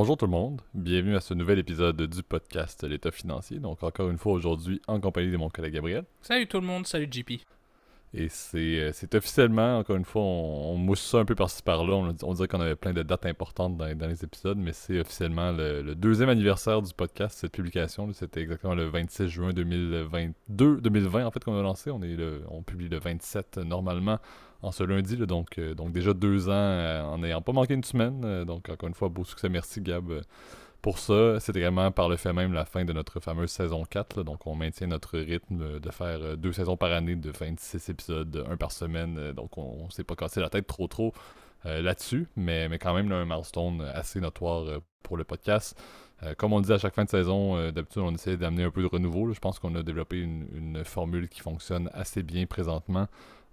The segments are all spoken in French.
Bonjour tout le monde, bienvenue à ce nouvel épisode du podcast L'État financier. Donc encore une fois aujourd'hui en compagnie de mon collègue Gabriel. Salut tout le monde, salut JP. Et c'est euh, c'est officiellement, encore une fois, on, on mousse ça un peu par-ci par-là. On, on dirait qu'on avait plein de dates importantes dans, dans les épisodes, mais c'est officiellement le, le deuxième anniversaire du podcast, cette publication. C'était exactement le 26 juin 2022, 2020 en fait qu'on a lancé. On, est le- on publie le 27 euh, normalement en ce lundi, là. donc, euh, donc déjà deux ans euh, en n'ayant pas manqué une semaine. Euh, donc encore une fois, beau succès. Merci Gab pour ça. C'est également par le fait même la fin de notre fameuse saison 4. là. donc, on maintient notre rythme de faire deux saisons par année de 26 épisodes, un par semaine. Donc, on, on s'est pas cassé la tête trop trop là-dessus. Mais, mais quand même, là, un milestone assez notoire pour le podcast. Comme on dit à chaque fin de saison, d'habitude, on essaie d'amener un peu de renouveau. Je pense qu'on a développé une formule qui fonctionne assez bien présentement.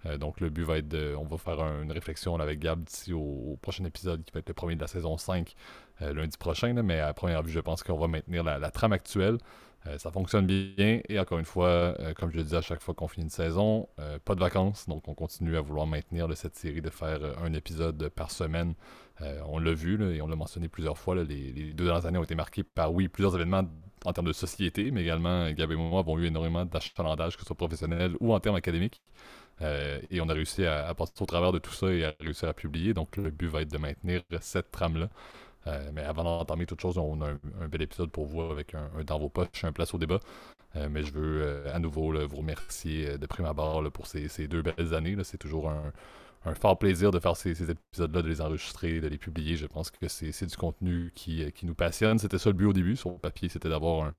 Euh, donc, le but va être de. On va faire un- une réflexion avec Gab d'ici au, prochain épisode qui va être le premier de la saison 5 euh, lundi prochain. mais à première vue, je pense qu'on va maintenir la, trame actuelle. Euh, ça fonctionne bien. Et encore une fois, comme je le dis à chaque fois qu'on finit une saison, pas de vacances. Donc, on continue à vouloir maintenir cette série de faire un épisode par semaine. On l'a vu et on l'a mentionné plusieurs fois. les deux dernières années ont été marquées par, oui, plusieurs événements en termes de société, mais également, Gab et moi avons eu énormément d'achalandage, que ce soit professionnel ou en termes académiques. Euh, et on a réussi à, à passer au travers de tout ça et à réussir à publier. Donc, le but va être de maintenir cette trame-là. Euh, mais avant d'entamer toute chose, on a un, bel épisode pour vous avec un, dans vos poches, un place au débat. Euh, mais je veux à nouveau vous remercier de prime abord pour ces, deux belles années. C'est toujours un, fort plaisir de faire ces, épisodes-là, de les enregistrer, de les publier. Je pense que c'est du contenu qui, qui nous passionne. C'était ça le but au début. Sur le papier, c'était d'avoir un,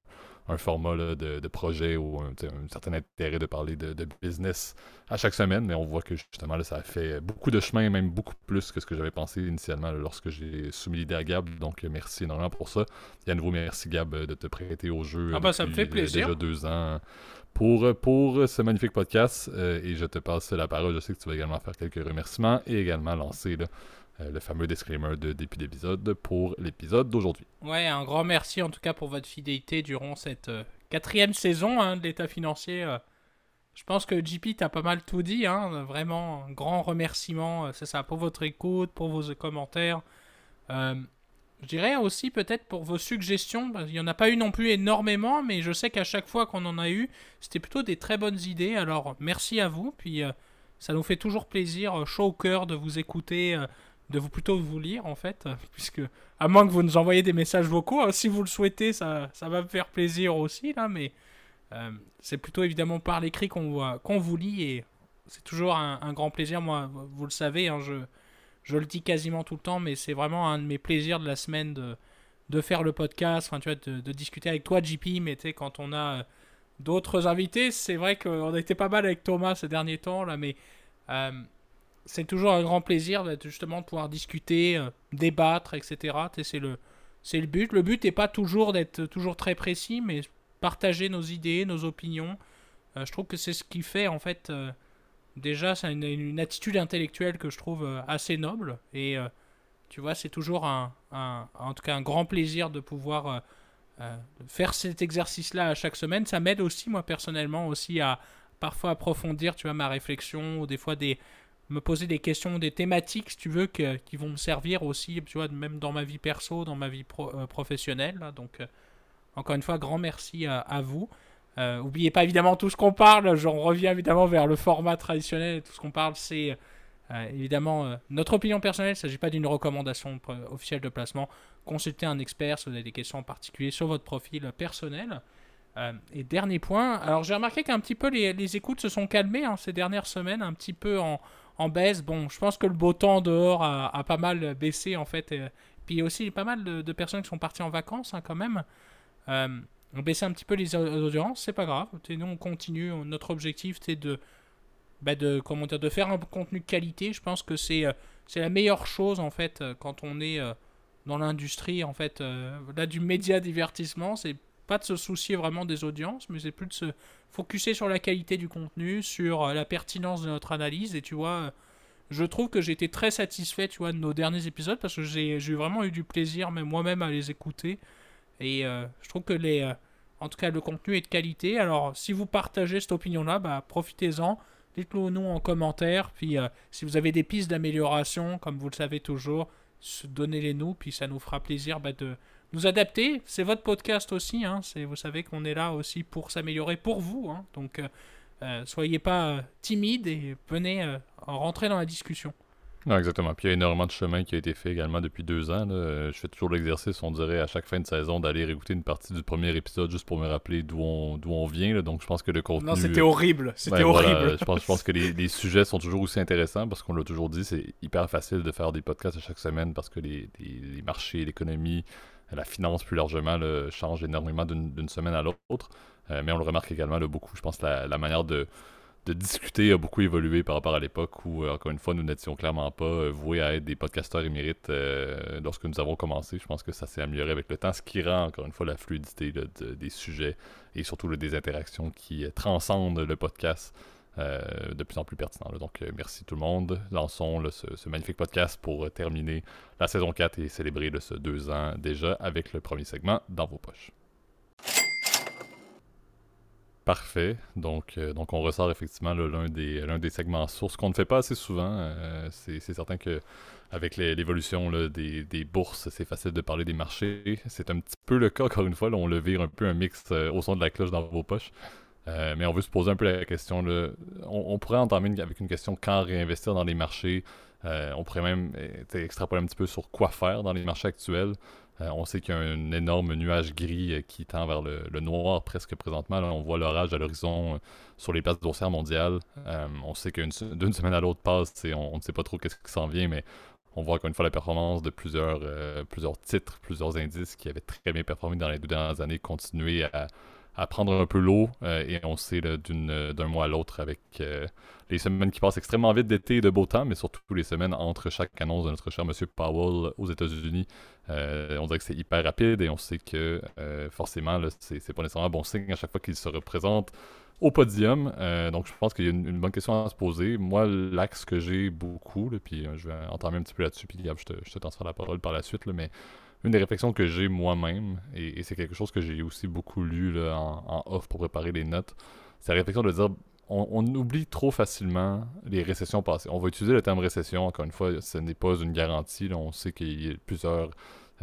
un format là, de, de projet ou un, certain intérêt de parler de, de business à chaque semaine. Mais on voit que justement, là, ça a fait beaucoup de chemin, même beaucoup plus que ce que j'avais pensé initialement là, lorsque j'ai soumis l'idée à Gab. Donc, merci énormément pour ça. Et à nouveau, merci Gab de te prêter au jeu. Ah bah, ça me fait plaisir. Déjà deux ans pour, pour ce magnifique podcast. euh, et je te passe la parole. Je sais que tu vas également faire quelques remerciements et également lancer là, euh, le fameux disclaimer de début d'épisode pour l'épisode d'aujourd'hui. Ouais, un grand merci en tout cas pour votre fidélité durant cette euh, quatrième saison hein, de l'état financier. euh. je pense que JP t'as pas mal tout dit, hein, vraiment un grand remerciement, c'est ça, pour votre écoute, pour vos commentaires. Je dirais aussi peut-être pour vos suggestions, qu'il n'y en a pas eu non plus énormément, mais je sais qu'à chaque fois qu'on en a eu, c'était plutôt des très bonnes idées. Alors merci à vous, puis ça nous fait toujours plaisir, chaud au cœur de vous écouter, de vous plutôt vous lire en fait, euh, puisque à moins que vous nous envoyiez des messages vocaux, hein, si vous le souhaitez, ça, ça va me faire plaisir aussi là, mais euh, c'est plutôt évidemment par l'écrit qu'on voit- vous lit et c'est toujours un, grand plaisir. Moi, vous le savez, hein, je, je le dis quasiment tout le temps, mais c'est vraiment un de mes plaisirs de la semaine de, de faire le podcast, enfin, tu vois, de, discuter avec toi, JP, mais tu sais, quand on a euh, d'autres invités, c'est vrai qu'on a été pas mal avec Thomas ces derniers temps, là, mais c'est toujours un grand plaisir justement de pouvoir discuter, euh, débattre, etc. C'est le, c'est le but. Le but n'est pas toujours d'être toujours très précis, mais partager nos idées, nos opinions. Euh, je trouve que c'est ce qui fait, en fait, euh, déjà, c'est une, attitude intellectuelle que je trouve assez noble. Et tu vois, c'est toujours un, en tout cas, un grand plaisir de pouvoir faire cet exercice-là à chaque semaine. Ça m'aide aussi, moi, personnellement, aussi à parfois approfondir, tu vois, ma réflexion, ou des fois des me poser des questions, des thématiques, si tu veux, qui vont me servir aussi, tu vois, même dans ma vie perso, dans ma vie pro- euh, professionnelle. là. Donc, euh, encore une fois, grand merci à, à vous. Euh, oubliez pas évidemment tout ce qu'on parle. J'en reviens évidemment vers le format traditionnel. Tout ce qu'on parle, c'est euh, évidemment euh, notre opinion personnelle. Il ne s'agit pas d'une recommandation officielle de placement. Consultez un expert si vous avez des questions en particulier sur votre profil personnel. Euh, et dernier point, alors j'ai remarqué qu'un petit peu les, les écoutes se sont calmées hein, ces dernières semaines, un petit peu en, en baisse. Bon, je pense que le beau temps dehors a, pas mal baissé en fait. Et, puis il y a aussi pas mal de, personnes qui sont parties en vacances hein, quand même. Euh, on baissait un petit peu les au- audiences, c'est pas grave. Nous on continue. Notre objectif c'est de, bah, de comment dire, de faire un contenu de qualité. Je pense que c'est euh, c'est la meilleure chose en fait euh, quand on est euh, dans l'industrie en fait là du média divertissement. C'est pas de se soucier vraiment des audiences, mais c'est plus de se focuser sur la qualité du contenu, sur euh, la pertinence de notre analyse. Et tu vois, euh, je trouve que j'ai été très satisfait, tu vois, de nos derniers épisodes parce que j'ai vraiment eu du plaisir, même moi-même, à les écouter. Et euh, je trouve que les, en tout cas, le contenu est de qualité. Alors, si vous partagez cette opinion-là, bah, profitez-en. Dites-le nous en commentaire. Puis, si vous avez des pistes d'amélioration, comme vous le savez toujours, donnez-les nous, puis ça nous fera plaisir bah, de nous adapter. C'est votre podcast aussi, hein, vous savez qu'on est là aussi pour s'améliorer pour vous. Hein, donc, soyez pas timide et venez rentrer dans la discussion. Non, exactement. Puis il y a énormément de chemin qui a été fait également depuis deux ans. Je fais toujours l'exercice, on dirait, à chaque fin de saison, d'aller réécouter une partie du premier épisode juste pour me rappeler d'où on, d'où on vient. Donc je pense que le contenu. Non, c'était horrible. C'était horrible. je, pense, je pense que les, sujets sont toujours aussi intéressants parce qu'on l'a toujours dit, c'est hyper facile de faire des podcasts à chaque semaine parce que les, marchés, l'économie, la finance plus largement changent énormément d'une, semaine à l'autre. Euh, mais on le remarque également beaucoup. Je pense la, la manière de discuter a beaucoup évolué par rapport à l'époque où, euh, encore une fois, nous n'étions clairement pas euh, voués à être des podcasteurs émérites lorsque nous avons commencé. Je pense que ça s'est amélioré avec le temps, ce qui rend, encore une fois, la fluidité des sujets et surtout des interactions qui transcendent le podcast de plus en plus pertinent. Donc, merci tout le monde. Lançons ce, magnifique podcast pour terminer la saison 4 et célébrer ce deux ans déjà avec le premier segment dans vos poches. Parfait. Donc, euh, donc on ressort effectivement l'un des, des segments sources qu'on ne fait pas assez souvent. Euh, c'est certain que avec l'évolution des, des, bourses, c'est facile de parler des marchés. C'est un petit peu le cas, encore une fois. on le vire un peu un mix euh, au son de la cloche dans vos poches. Mais on veut se poser un peu la question. Là, on, pourrait entamer avec une question quand réinvestir dans les marchés. on pourrait même extrapoler un petit peu sur quoi faire dans les marchés actuels. Euh, on sait qu'il y a un énorme nuage gris euh, qui tend vers le, noir presque présentement. on voit l'orage à l'horizon euh, sur les places boursières mondiales. on sait qu'une d'une semaine à l'autre passe, on, ne sait pas trop qu'est-ce qui s'en vient, mais on voit encore une fois la performance de plusieurs, plusieurs titres, plusieurs indices qui avaient très bien performé dans les deux dernières années continuer à prendre un peu l'eau euh, et on sait d'un mois à l'autre avec euh, les semaines qui passent extrêmement vite d'été et de beau temps, mais surtout les semaines entre chaque annonce de notre cher Monsieur Powell aux États-Unis. Euh, on dirait que c'est hyper rapide et on sait que forcément, c'est pas nécessairement un bon signe à chaque fois qu'il se représente au podium. donc, je pense qu'il y a une, bonne question à se poser. Moi, l'axe que j'ai beaucoup, puis je vais entamer un petit peu là-dessus, puis je te, je te la parole par la suite, mais une des réflexions que j'ai moi-même, et, c'est quelque chose que j'ai aussi beaucoup lu en, off pour préparer les notes, c'est la réflexion de dire on, oublie trop facilement les récessions passées. On va utiliser le terme récession, encore une fois, ce n'est pas une garantie. on sait qu'il y a plusieurs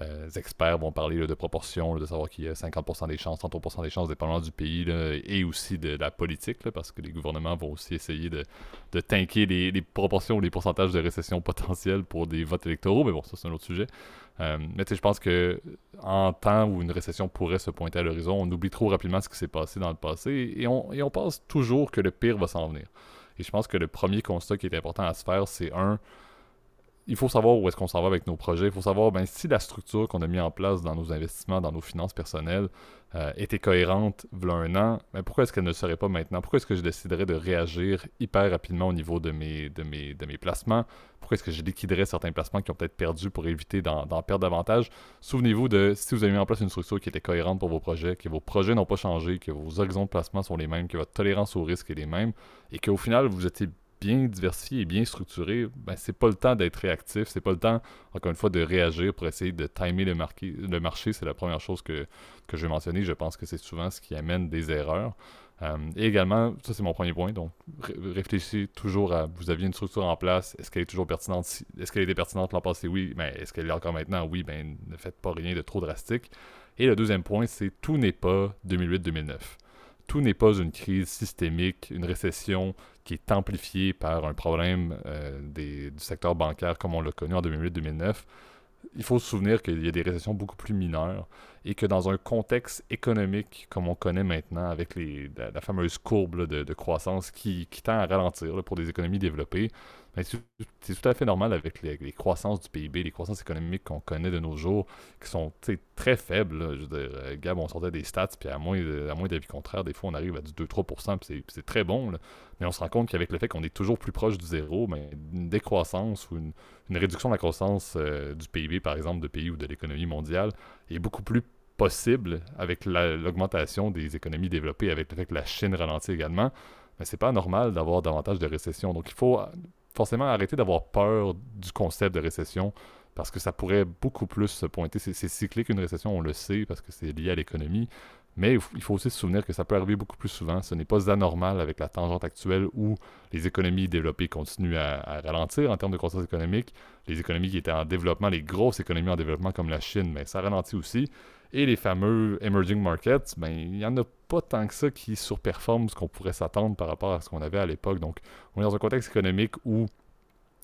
euh, experts vont parler de proportions, de savoir qu'il y a 50% des chances, 30% des chances, dépendamment du pays et aussi de, la politique, parce que les gouvernements vont aussi essayer de, de tanker les, les, proportions ou les pourcentages de récession potentiels pour des votes électoraux, mais bon, ça c'est un autre sujet. Euh, mais je pense que en temps où une récession pourrait se pointer à l'horizon, on oublie trop rapidement ce qui s'est passé dans le passé et on, et on pense toujours que le pire va s'en venir. Et je pense que le premier constat qui est important à se faire, c'est un, il faut savoir où est-ce qu'on s'en va avec nos projets. Il faut savoir ben, si la structure qu'on a mis en place dans nos investissements, dans nos finances personnelles, euh, était cohérente il y a un an, ben, pourquoi est-ce qu'elle ne serait pas maintenant? Pourquoi est-ce que je déciderais de réagir hyper rapidement au niveau de mes, de mes, de mes placements? Pourquoi est-ce que je liquiderais certains placements qui ont peut-être perdu pour éviter d'en, perdre davantage? Souvenez-vous de si vous avez mis en place une structure qui était cohérente pour vos projets, que vos projets n'ont pas changé, que vos horizons de placement sont les mêmes, que votre tolérance au risque est les mêmes, et qu'au final, vous étiez bien diversifié et bien structuré, ben, c'est pas le temps d'être réactif, c'est pas le temps, encore une fois, de réagir pour essayer de timer le, le marché. C'est la première chose que, que je vais mentionner. Je pense que c'est souvent ce qui amène des erreurs. Euh, et également, ça c'est mon premier point, donc réfléchissez toujours à, vous aviez une structure en place, est-ce qu'elle est toujours pertinente, est-ce qu'elle était pertinente l'an passé, oui, mais est-ce qu'elle est encore maintenant, oui, ben ne faites pas rien de trop drastique. Et le deuxième point, c'est tout n'est pas 2008-2009 tout n'est pas une crise systémique, une récession qui est amplifiée par un problème euh, du secteur bancaire comme on l'a connu en 2008-2009. Il faut se souvenir qu'il y a des récessions beaucoup plus mineures et que dans un contexte économique comme on connaît maintenant, avec les, la, fameuse courbe de, croissance qui, tend à ralentir pour des économies développées, c'est tout à fait normal avec les, croissances du PIB, les croissances économiques qu'on connaît de nos jours, qui sont très faibles. Je euh, Gab, on sortait des stats, puis à moins, à moins d'avis contraire, des fois on arrive à du 2-3%, puis c'est très bon. Mais on se rend compte qu'avec le fait qu'on est toujours plus proche du zéro, mais une décroissance ou une, réduction de la croissance euh, du PIB, par exemple, de pays ou de l'économie mondiale, est beaucoup plus possible avec l'augmentation des économies développées, avec le fait que la Chine ralentit également. Mais c'est pas normal d'avoir davantage de récession. Donc il faut forcément arrêter d'avoir peur du concept de récession parce que ça pourrait beaucoup plus se pointer. C'est cyclique une récession, on le sait, parce que c'est lié à l'économie. Mais il faut aussi se souvenir que ça peut arriver beaucoup plus souvent. Ce n'est pas anormal avec la tangente actuelle où les économies développées continuent à, ralentir en termes de croissance économique. Les économies qui étaient en développement, les grosses économies en développement comme la Chine, mais ça ralentit aussi. Et les fameux emerging markets, ben, il n'y en a pas tant que ça qui surperforment ce qu'on pourrait s'attendre par rapport à ce qu'on avait à l'époque. Donc, on est dans un contexte économique où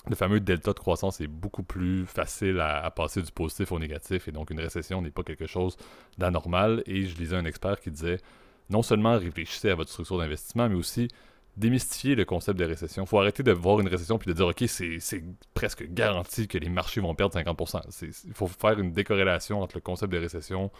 le fameux delta de croissance est beaucoup plus facile à, passer du positif au négatif et donc une récession n'est pas quelque chose d'anormal. Et je lisais un expert qui disait non seulement réfléchissez à votre structure d'investissement, mais aussi démystifier le concept de récession. Il faut arrêter de voir une récession puis de dire ok c'est presque garanti que les marchés vont perdre 50%. Il faut faire une décorrélation entre le concept de récession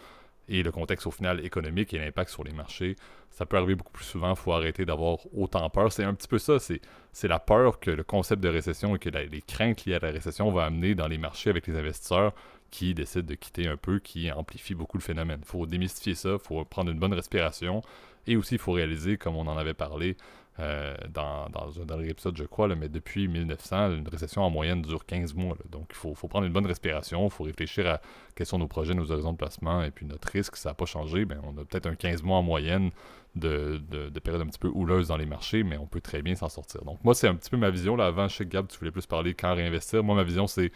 et le contexte au final économique et l'impact sur les marchés. Ça peut arriver beaucoup plus souvent, il faut arrêter d'avoir autant peur. C'est un petit peu ça, c'est la peur que le concept de récession et que les craintes liées à la récession vont amener dans les marchés avec les investisseurs qui décident de quitter un peu, qui amplifie beaucoup le phénomène. Il faut démystifier ça, il faut prendre une bonne respiration et aussi il faut réaliser, comme on en avait parlé, euh, dans, dans, un dernier épisode, je crois, mais depuis 1900, une récession en moyenne dure 15 mois. Donc, il faut, prendre une bonne respiration, il faut réfléchir à quels sont nos projets, nos horizons de placement, et puis notre risque, ça n'a pas changé. Ben, on a peut-être un 15 mois en moyenne de, de, période un petit peu houleuse dans les marchés, mais on peut très bien s'en sortir. Donc, moi, c'est un petit peu ma vision. Là, avant, chez Gab, tu voulais plus parler quand réinvestir. Moi, ma vision, c'est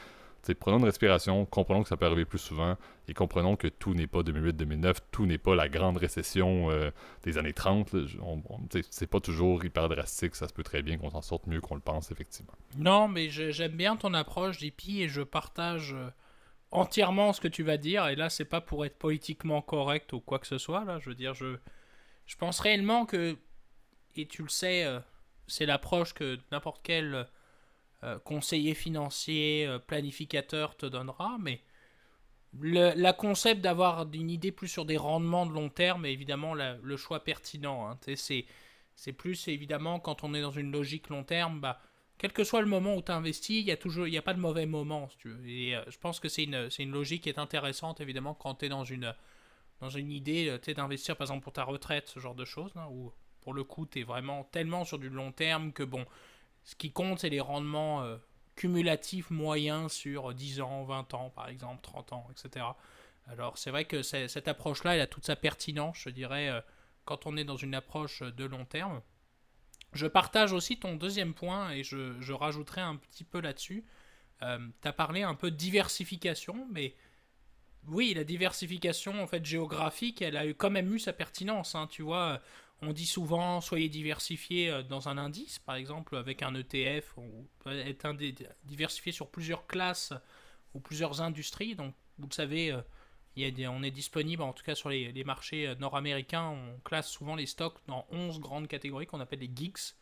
prenons une respiration, comprenons que ça peut arriver plus souvent et comprenons que tout n'est pas 2008-2009, tout n'est pas la grande récession euh, des années 30. C'est pas toujours hyper drastique, ça se peut très bien qu'on s'en sorte mieux qu'on le pense, effectivement. Non, mais j'aime bien ton approche, JP, et je partage euh, entièrement ce que tu vas dire. Et là, c'est pas pour être politiquement correct ou quoi que ce soit. Là, je veux dire, je, je pense réellement que, et tu le sais, euh, c'est l'approche que n'importe quel euh, conseiller financier, euh, planificateur te donnera, mais le la concept d'avoir une idée plus sur des rendements de long terme est évidemment le choix pertinent. Hein. C'est plus évidemment quand on est dans une logique long terme, bah, quel que soit le moment où tu investis, il n'y a toujours a pas de mauvais moment. Et euh, je pense que c'est une, une, logique qui est intéressante évidemment quand tu es dans une, dans une idée d'investir par exemple pour ta retraite, ce genre de choses, hein, où pour le coup tu es vraiment tellement sur du long terme que bon ce qui compte, c'est les rendements euh, cumulatifs moyens sur 10 ans, 20 ans, par exemple, 30 ans, etc. Alors, c'est vrai que cette approche-là, elle a toute sa pertinence, je dirais, euh, quand on est dans une approche de long terme. Je partage aussi ton deuxième point et je, rajouterai un petit peu là-dessus. Euh, tu as parlé un peu de diversification, mais oui, la diversification en fait géographique, elle a quand même eu sa pertinence. Hein, tu vois, on dit souvent soyez diversifié euh, dans un indice, par exemple avec un ETF, ou être diversifié sur plusieurs classes ou plusieurs industries. Donc vous le savez, euh, il on est disponible, en tout cas sur les, marchés euh, nord-américains, on classe souvent les stocks dans 11 grandes catégories qu'on appelle les geeks.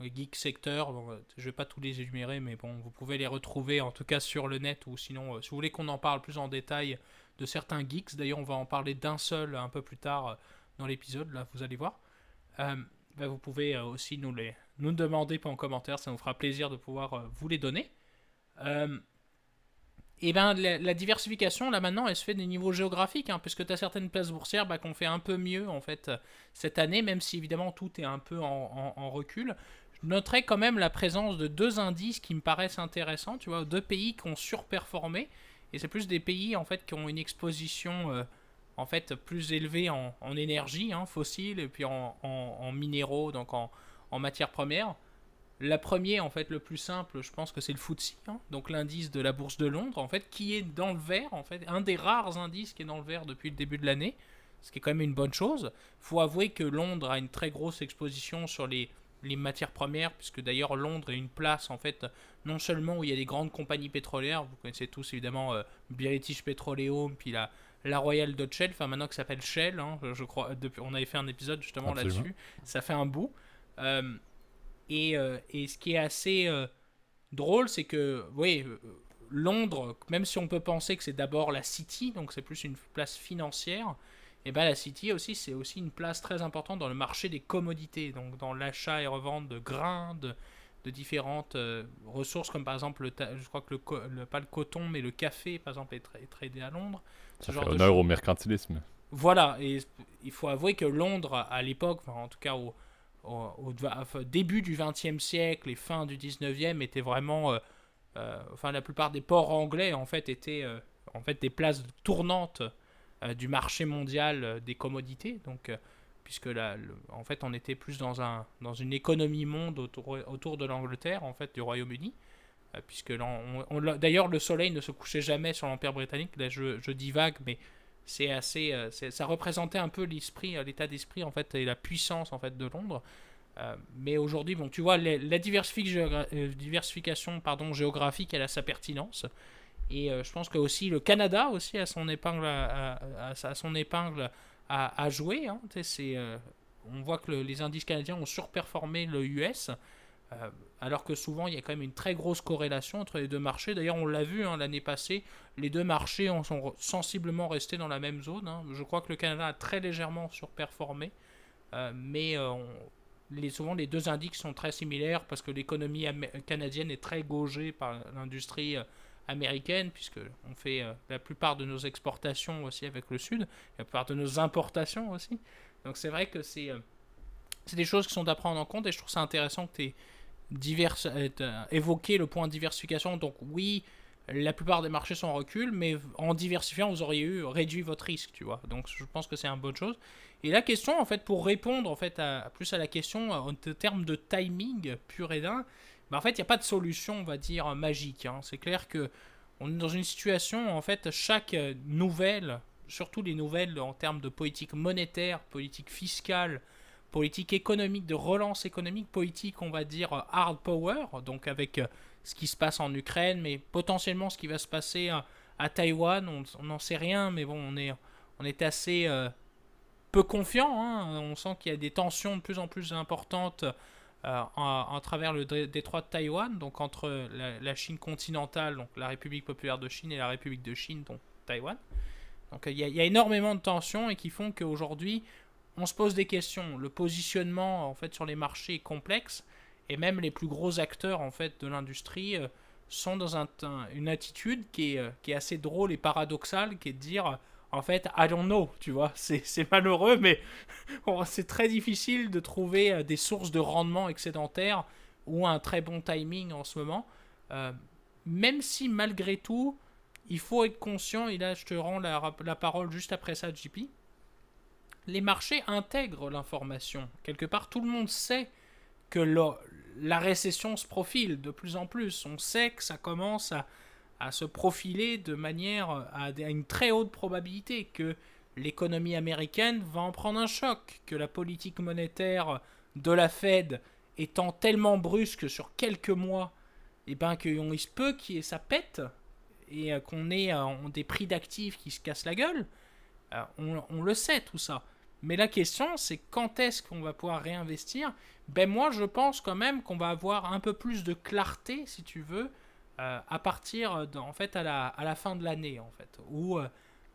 Les geeks secteurs, je ne vais pas tous les énumérer, mais bon, vous pouvez les retrouver en tout cas sur le net ou sinon, si vous voulez qu'on en parle plus en détail de certains geeks, d'ailleurs on va en parler d'un seul un peu plus tard dans l'épisode, là vous allez voir. Euh, ben, vous pouvez euh, aussi nous les nous demander en commentaire, ça nous fera plaisir de pouvoir euh, vous les donner. et ben la, diversification là maintenant elle se fait des niveaux géographiques hein, puisque tu as certaines places boursières bah, qu'on fait un peu mieux en fait cette année même si évidemment tout est un peu en, en, recul je noterai quand même la présence de deux indices qui me paraissent intéressants tu vois deux pays qui ont surperformé et c'est plus des pays en fait qui ont une exposition en fait plus élevé en, énergie hein, fossile et puis en, minéraux, donc en, matières premières. La première, en fait, le plus simple, je pense que c'est le FTSE, hein, donc l'indice de la bourse de Londres, en fait, qui est dans le vert, en fait, un des rares indices qui est dans le vert depuis le début de l'année, ce qui est quand même une bonne chose. Faut avouer que Londres a une très grosse exposition sur les, matières premières, puisque d'ailleurs Londres est une place, en fait, non seulement où il y a des grandes compagnies pétrolières, vous connaissez tous évidemment euh, British Petroleum, puis la, la Royal Dutch Shell, enfin maintenant que ça s'appelle Shell, hein, je crois, depuis, on avait fait un épisode justement là-dessus, ça fait un bout. Euh, et, euh, et, ce qui est assez euh, drôle, c'est que, oui, Londres, même si on peut penser que c'est d'abord la City, donc c'est plus une place financière, et eh ben la City aussi, c'est aussi une place très importante dans le marché des commodités, donc dans l'achat et revente de grains, de, de différentes ressources, comme par exemple, le je crois que le, pas le coton, mais le café, par exemple, est, est tradé à Londres. Ça fait honneur au mercantilisme. Voilà, et il faut avouer que Londres, à l'époque, en tout cas au, début du XXe siècle et fin du XIXe, était vraiment... Euh, euh, enfin, la plupart des ports anglais, en fait, étaient euh, en fait, des places tournantes du marché mondial des commodités. Donc, puisque là, en fait, on était plus dans, un, dans une économie monde autour, autour de l'Angleterre, en fait, du Royaume-Uni. Puisque d'ailleurs, le soleil ne se couchait jamais sur l'Empire britannique. Là, je, je divague, mais c'est assez, ça représentait un peu l'esprit, l'état d'esprit, en fait, et la puissance, en fait, de Londres. Euh, mais aujourd'hui, bon, tu vois, la euh, diversification pardon, géographique, elle a sa pertinence. Et euh, je pense que aussi le Canada aussi a son épingle à, son épingle à, jouer. Hein. on voit que les indices canadiens ont surperformé le US. Alors que souvent il y a quand même une très grosse corrélation entre les deux marchés. D'ailleurs, on l'a vu hein, l'année passée, les deux marchés sont sensiblement restés dans la même zone. Hein. Je crois que le Canada a très légèrement surperformé, mais on, souvent les deux indices sont très similaires parce que l'économie canadienne est très gaugée par l'industrie euh, américaine, puisque on fait euh, la plupart de nos exportations aussi avec le Sud, la plupart de nos importations aussi. Donc c'est vrai que c'est euh, des choses qui sont à prendre en compte et je trouve ça intéressant que tu évoqué le point diversification. Donc oui, la plupart des marchés sont en recul, mais en diversifiant, vous auriez eu réduit votre risque, tu vois. Donc je pense que c'est une bonne chose. Et la question, en fait, pour répondre en fait à, plus à la question en termes de timing pur et d'un, bah, en fait, il n'y a pas de solution, on va dire, magique. Hein. C'est clair que on est dans une situation, en fait, chaque nouvelle, surtout les nouvelles en termes de politique monétaire, politique fiscale, politique économique, de relance économique, politique, on va dire, hard power, donc avec euh, ce qui se passe en Ukraine, mais potentiellement ce qui va se passer à, Taïwan, on n'en sait rien, mais bon, on est, on est assez... Euh, peu confiant. Hein. On sent qu'il y a des tensions de plus en plus importantes euh, en, travers le détroit de Taïwan, donc entre la, Chine continentale, donc la République populaire de Chine, et la République de Chine, donc Taïwan. Donc il y, a, énormément de tensions et qui font qu'aujourd'hui, on se pose des questions. Le positionnement en fait sur les marchés est complexe et même les plus gros acteurs en fait de l'industrie euh, sont dans une attitude qui est, euh, qui est assez drôle et paradoxale, qui est de dire en fait, know, tu vois. C'est malheureux, mais c'est très difficile de trouver euh, des sources de rendement excédentaire ou un très bon timing en ce moment. Euh, même si malgré tout, il faut être conscient, et là je te rends la parole juste après ça, JP, les marchés intègrent l'information. Quelque part, tout le monde sait que la récession se profile de plus en plus. On sait que ça commence à, à se profiler de manière à, une très haute probabilité que l'économie américaine va en prendre un choc, que la politique monétaire de la Fed étant tellement brusque sur quelques mois, et eh ben qu'il se peut que ça pète et euh, qu'on ait euh, des prix d'actifs qui se cassent la gueule. Euh, on, on, le sait tout ça. Mais la question, c'est quand est-ce qu'on va pouvoir réinvestir? Ben moi, je pense quand même qu'on va avoir un peu plus de clarté, si tu veux, euh, à partir en fait à la, à la fin de l'année en fait où euh,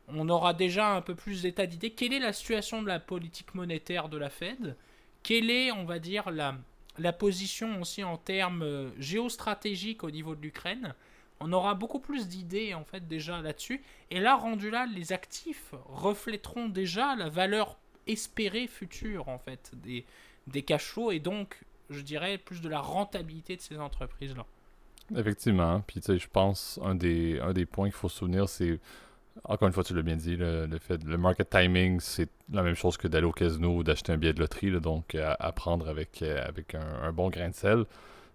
on aura déjà un peu plus d'état d'idée quelle est la situation de la politique monétaire de la Fed? Quelle est on va dire la, la position aussi en termes euh, géostratégiques au niveau de l'Ukraine? On aura beaucoup plus d'idées en fait déjà là-dessus. Et là rendu là les actifs reflèteront déjà la valeur espérée future en fait des, des cash et donc je dirais plus de la rentabilité de ces entreprises là Effectivement. Puis, tu sais, je pense un des, un des points qu'il faut souvenir, c'est, encore une fois, tu l'as bien dit, le, fait, le market timing, c'est la même chose que d'aller au casino ou d'acheter un billet de loterie, donc à, prendre avec, euh, avec un, bon grain de sel.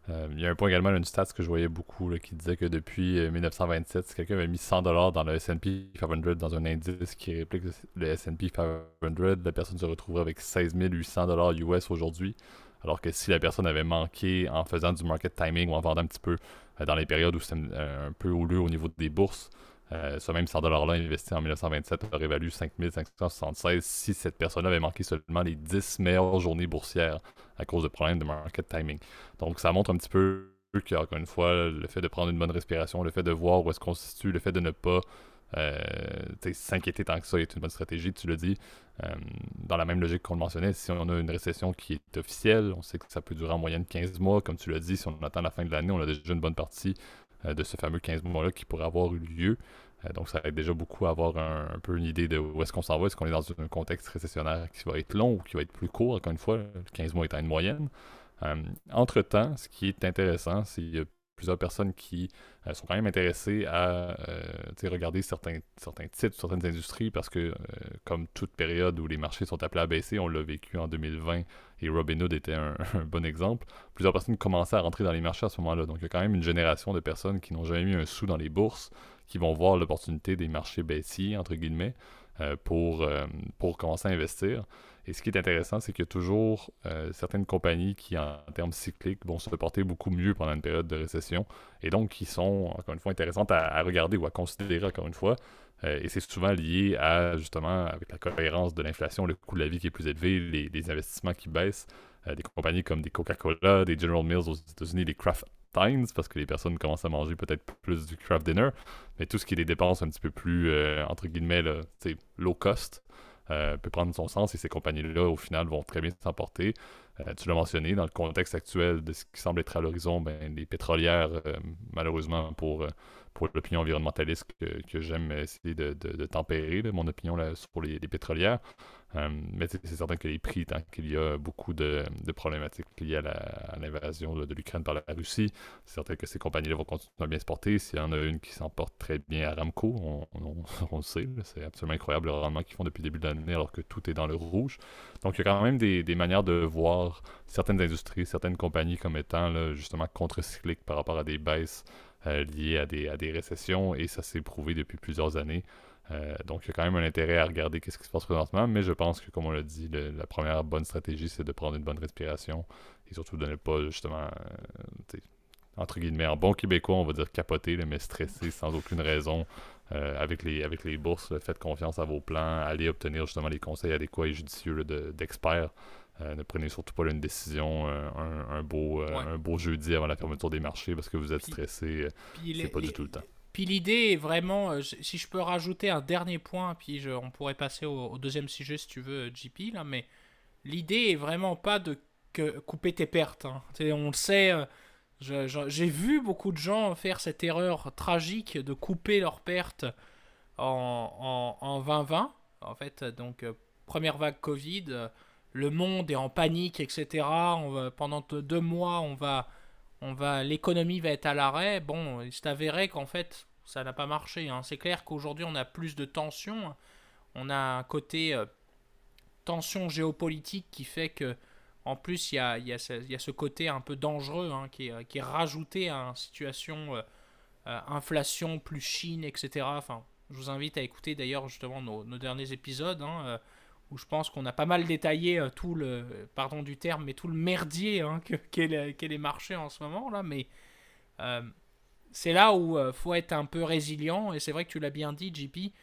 Euh, il y a un point également, une stat que je voyais beaucoup qui disait que depuis 1927, euh, si quelqu'un avait mis 100$ dans le S&P 500 dans un indice qui réplique le S&P 500, la personne se retrouverait avec 16 800$ US aujourd'hui. Alors que si la personne avait manqué en faisant du market timing ou en vendant un petit peu euh, dans les périodes où c'était euh, un peu houleux au niveau des bourses, euh, ce même 100$-là investi en 1927 aurait valu 5576 si cette personne avait manqué seulement les 10 meilleures journées boursières à cause de problèmes de market timing. Donc ça montre un petit peu qu'encore une fois, le fait de prendre une bonne respiration, le fait de voir où est-ce qu'on se situe, le fait de ne pas euh, s'inquiéter tant que ça est une bonne stratégie, tu le dis. Euh, dans la même logique qu'on le mentionnait, si on a une récession qui est officielle, on sait que ça peut durer en moyenne 15 mois, comme tu l'as dit, si on attend la fin de l'année, on a déjà une bonne partie de ce fameux 15 mois-là qui pourrait avoir eu lieu. donc ça aide déjà beaucoup à avoir un, peu une idée de où est-ce qu'on s'en va, est-ce qu'on est dans un contexte récessionnaire qui va être long ou qui va être plus court, encore une fois, 15 mois étant une moyenne. entre-temps, ce qui est intéressant, c'est qu'il y a plusieurs personnes qui euh, sont quand même intéressées à regarder certains, certains titres, certaines industries, parce que, comme toute période où les marchés sont appelés à baisser, on l'a vécu en 2020 et Robinhood était un, bon exemple, plusieurs personnes commençaient à rentrer dans les marchés à ce moment-là. Donc, il y a quand même une génération de personnes qui n'ont jamais mis un sou dans les bourses, qui vont voir l'opportunité des marchés baissiers, entre guillemets, pour, pour commencer à investir. Et ce qui est intéressant, c'est qu'il y a toujours euh, certaines compagnies qui, en, termes cycliques, vont se porter beaucoup mieux pendant une période de récession et donc qui sont, encore une fois, intéressantes à, regarder ou à considérer, encore une fois. Euh, et c'est souvent lié à, justement, avec la cohérence de l'inflation, le coût de la vie qui est plus élevé, les, investissements qui baissent. Euh, des compagnies comme des Coca-Cola, des General Mills aux États-Unis, des Kraft Times, parce que les personnes commencent à manger peut-être plus du craft dinner, mais tout ce qui est des dépenses un petit peu plus, entre guillemets, low cost, euh, peut prendre son sens et ces compagnies-là, au final, vont très bien s'emporter. Euh, tu l'as mentionné, dans le contexte actuel de ce qui semble être à l'horizon, ben, les pétrolières, euh, malheureusement pour, pour l'opinion environnementaliste que, j'aime essayer de, tempérer, mon opinion là, sur les pétrolières, euh, mais c'est certain que les prix, tant qu'il y a beaucoup de, problématiques liées à l'invasion de, l'Ukraine par la Russie, c'est certain que ces compagnies-là vont continuer à bien se porter. S'il y en a une qui s'en porte très bien à Ramco, on, le sait, c'est absolument incroyable le rendement qu'ils font depuis le début de l'année alors que tout est dans le rouge. Donc il y a quand même des, manières de voir certaines industries, certaines compagnies comme étant justement contre-cycliques par rapport à des baisses liées à des, à des récessions et ça s'est prouvé depuis plusieurs années. Euh, donc, il y a quand même un intérêt à regarder ce qui se passe présentement, mais je pense que, comme on l'a dit, la première bonne stratégie, c'est de prendre une bonne respiration et surtout de ne pas, justement, euh, entre guillemets, en bon québécois, on va dire capoter, mais stresser sans aucune raison euh, avec, les, avec les bourses. Faites confiance à vos plans, allez obtenir justement les conseils adéquats et judicieux d'experts. Ne prenez surtout pas une décision un, beau, un beau jeudi avant la fermeture des marchés parce que vous êtes stressé. C'est pas du tout le temps. Puis l'idée est vraiment, euh, si je peux rajouter un dernier point, puis on pourrait passer au, deuxième sujet si tu veux, JP, là, mais l'idée est vraiment pas de couper tes pertes. Hein. On le sait, euh, j'ai vu beaucoup de gens faire cette erreur tragique de couper leurs pertes en, en, 2020. En fait, donc, euh, première vague Covid, le monde est en panique, etc. Pendant deux mois, on va on va, l'économie va être à l'arrêt. Bon, il s'est avéré qu'en fait, ça n'a pas marché. Hein. C'est clair qu'aujourd'hui, on a plus de tensions. On a un côté euh, tension géopolitique qui fait que, en plus, il y a, y a, ce, côté un peu dangereux hein, qui, est, rajouté à une situation euh, euh, inflation plus Chine, etc. Je vous invite à écouter d'ailleurs justement nos, derniers épisodes. Hein, où je pense qu'on a pas mal détaillé euh, tout le, pardon du terme, mais tout le merdier hein, qu'est les marchés en ce moment là. Mais euh, c'est là où il euh, faut être un peu résilient et c'est vrai que tu l'as bien dit, JP.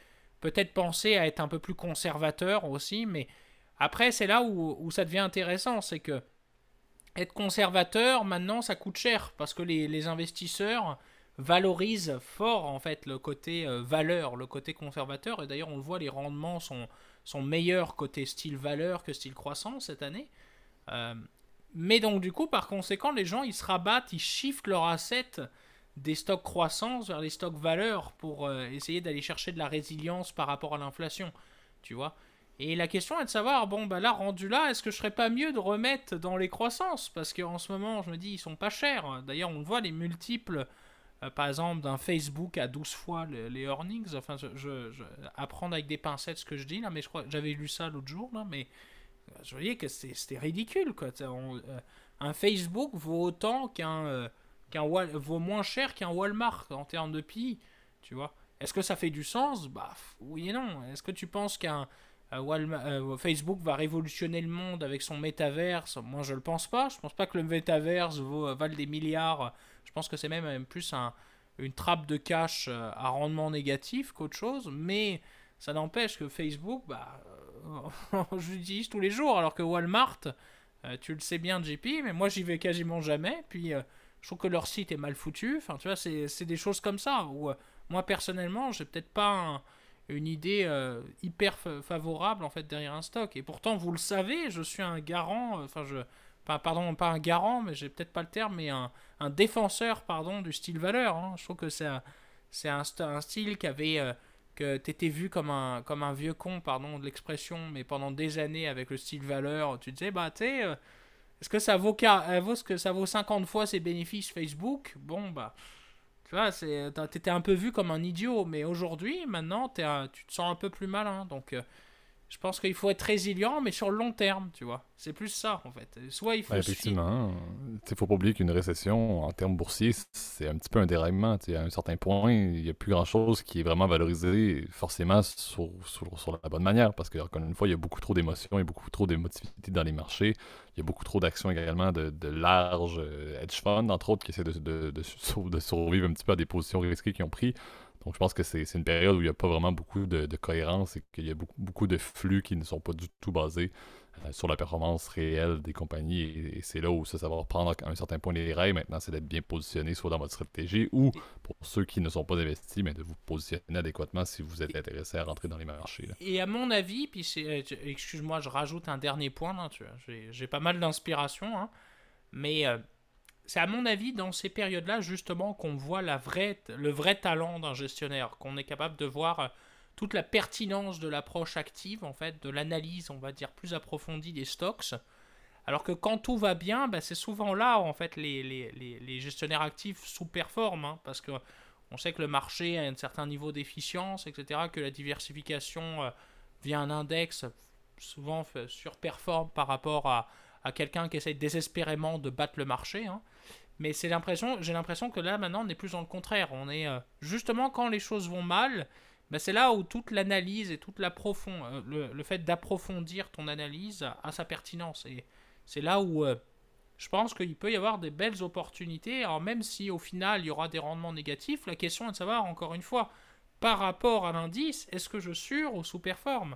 Peut-être penser à être un peu plus conservateur aussi, mais après c'est là où, ça devient intéressant, c'est que être conservateur maintenant ça coûte cher parce que les investisseurs valorisent fort en fait le côté valeur, le côté conservateur et d'ailleurs on le voit les rendements sont sont meilleurs côté style valeur que style croissance cette année. Euh, mais donc du coup, par conséquent, les gens, ils se rabattent, ils shiftent leur asset des stocks croissance vers les stocks valeur pour euh, essayer d'aller chercher de la résilience par rapport à l'inflation, tu vois. Et la question est de savoir, bon, bah là, rendu là, est-ce que je serais pas mieux de remettre dans les croissances? Parce qu'en ce moment, je me dis, ils sont pas chers. D'ailleurs, on voit les multiples euh, par exemple, d'un Facebook à 12 fois les, earnings. Enfin, je, apprendre avec des pincettes ce que je dis là, mais je crois j'avais lu ça l'autre jour là, mais euh, je voyais que c'était ridicule quoi. Euh, un Facebook vaut autant qu'un vaut moins cher qu'un Walmart en termes de PI, tu vois. Est-ce que ça fait du sens? Bah oui et non. Est-ce que tu penses qu'un Facebook va révolutionner le monde avec son métaverse? Moi je le pense pas. Je pense pas que le métaverse vaut, vale des milliards je pense que c'est même plus un, une trappe de cash euh, à rendement négatif qu'autre chose, mais ça n'empêche que Facebook, bah, euh, je l'utilise tous les jours, alors que Walmart, euh, tu le sais bien, JP, mais moi j'y vais quasiment jamais, puis je trouve que leur site est mal foutu, enfin tu vois, c'est des choses comme ça, où moi personnellement, j'ai peut-être pas une idée hyper favorable en fait derrière un stock, et pourtant vous le savez, je suis un garant, enfin je pardon, pas un garant, mais j'ai peut-être pas le terme, mais un, défenseur, pardon, du style valeur. Hein. Je trouve que c'est un, un, style qui avait, euh, que t'étais vu comme un, comme un vieux con, pardon de l'expression, mais pendant des années avec le style valeur, tu disais, bah, tu sais, euh, est-ce que ça vaut, vaut ce que ça vaut 50 fois ses bénéfices Facebook? Bon, bah. Tu vois, t'étais un peu vu comme un idiot, mais aujourd'hui, maintenant, es tu te sens un peu plus malin. Donc, euh, je pense qu'il faut être résilient, mais sur le long terme, tu vois. C'est plus ça, en fait. Soit il faut. effectivement. Il faut pas oublier qu'une récession, en termes boursiers, c'est un petit peu un déraillement. À un certain point, il n'y a plus grand-chose qui est vraiment valorisé forcément sur, sur, la bonne manière. Parce qu'encore une fois, il y a beaucoup trop d'émotions et beaucoup trop d'émotivité dans les marchés. Il y a beaucoup trop d'actions également de, de larges euh, hedge funds, entre autres, qui essaient de, de, de, survivre un petit peu à des positions risquées qu'ils ont pris. Donc, je pense que c'est une période où il n'y a pas vraiment beaucoup de, cohérence et qu'il y a beaucoup, beaucoup, de flux qui ne sont pas du tout basés euh, sur la performance réelle des compagnies. Et, c'est là où ça, ça va reprendre à un certain point les rails. Maintenant, c'est d'être bien positionné, soit dans votre stratégie ou pour ceux qui ne sont pas investis, mais de vous positionner adéquatement si vous êtes intéressé à rentrer dans les marchés. Et à mon avis, puis euh, excuse-moi, je rajoute un dernier point. J'ai pas mal d'inspiration, hein, mais. Euh, c'est à mon avis dans ces périodes-là justement qu'on voit la le vrai talent d'un gestionnaire, qu'on est capable de voir euh, toute la pertinence de l'approche active, en fait, de l'analyse, on va dire, plus approfondie des stocks. Alors que quand tout va bien, bah, c'est souvent là, en fait, les, gestionnaires actifs sous-performent, hein, parce que on sait que le marché a un certain niveau d'efficience, etc., que la diversification euh, via un index souvent surperforme par rapport à, à quelqu'un qui essaye désespérément de battre le marché. Hein. Mais c'est l'impression, j'ai l'impression que là maintenant on est plus dans le contraire. On est euh, justement quand les choses vont mal, bah, c'est là où toute l'analyse et toute la euh, le, fait d'approfondir ton analyse a, sa pertinence. Et c'est là où euh, je pense qu'il peut y avoir des belles opportunités. Alors même si au final il y aura des rendements négatifs, la question est de savoir encore une fois par rapport à l'indice, est-ce que je sur ou sous-performe?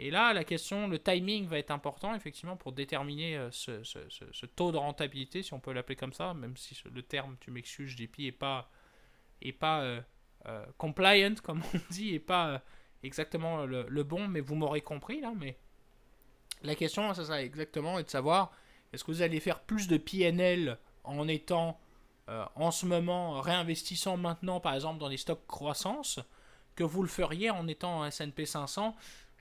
Et là, la question, le timing va être important, effectivement, pour déterminer euh, ce, taux de rentabilité, si on peut l'appeler comme ça, même si le terme, tu m'excuses, JP, est pas, est pas euh, euh, compliant, comme on dit, et pas exactement le, bon, mais vous m'aurez compris, là, mais la question, c'est ça, exactement, est de savoir, est-ce que vous allez faire plus de PNL en étant, en ce moment, réinvestissant maintenant, par exemple, dans les stocks croissance, que vous le feriez en étant en S&P 500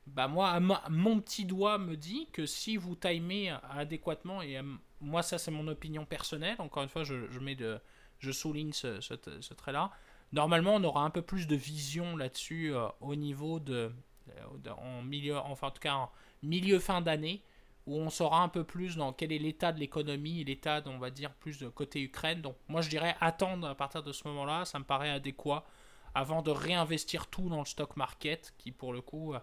bah moi, mon petit doigt me dit que si vous timez adéquatement, et euh, moi ça c'est mon opinion personnelle, encore une fois je, mets de, je souligne ce, ce, trait-là, normalement on aura un peu plus de vision là-dessus euh, au niveau de, euh, en milieu, enfin en tout cas en milieu fin d'année, où on saura un peu plus dans quel est l'état de l'économie, l'état, on va dire, plus de côté Ukraine. Donc moi je dirais attendre à partir de ce moment-là, ça me paraît adéquat, avant de réinvestir tout dans le stock market, qui pour le coup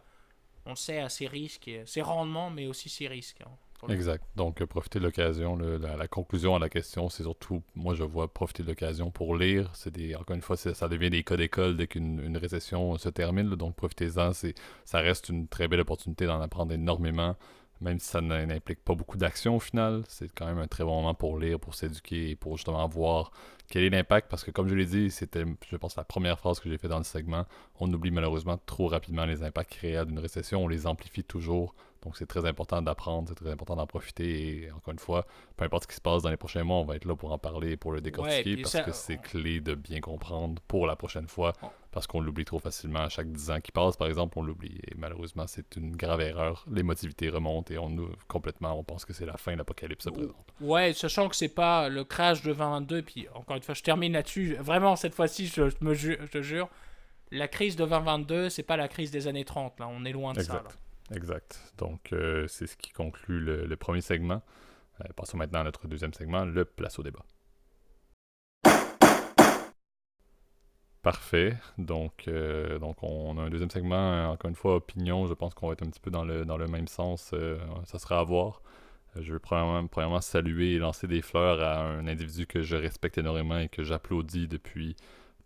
on sait à ses risques, ses rendements, mais aussi ses risques. Hein, exact. Donc, euh, profiter de l'occasion. La, conclusion à la question, c'est surtout, moi, je vois profiter de l'occasion pour lire. C'est des, encore une fois, ça devient des cas d'école dès qu'une récession se termine. donc, profitez-en. Ça reste une très belle opportunité d'en apprendre énormément même si ça n'implique pas beaucoup d'action au final, c'est quand même un très bon moment pour lire, pour s'éduquer et pour justement voir quel est l'impact. Parce que comme je l'ai dit, c'était, je pense, la première phrase que j'ai fait dans le segment. On oublie malheureusement trop rapidement les impacts réels d'une récession. On les amplifie toujours. Donc c'est très important d'apprendre, c'est très important d'en profiter. Et encore une fois, peu importe ce qui se passe dans les prochains mois, on va être là pour en parler, pour le décortiquer, parce que c'est clé de bien comprendre pour la prochaine fois, parce qu'on l'oublie trop facilement. À chaque 10 ans qui passe, par exemple, on l'oublie. Et malheureusement, c'est une grave erreur. L'émotivité remonte et on nous complètement, on pense que c'est la fin, l'apocalypse se présente. Ouais, sachant que c'est pas le crash de 2022, puis encore une fois, je termine là-dessus. Vraiment, cette fois-ci, je, me je te jure, la crise de 2022, c'est pas la crise des années 30, là. On est loin de ça. Exact. Donc, euh, c'est ce qui conclut le, premier segment. Euh, passons maintenant à notre deuxième segment, le place au débat. Parfait. Donc, euh, donc, on a un deuxième segment, encore une fois, opinion. Je pense qu'on va être un petit peu dans le, dans le même sens. ça sera à voir. Je veux premièrement, premièrement, saluer et lancer des fleurs à un individu que je respecte énormément et que j'applaudis depuis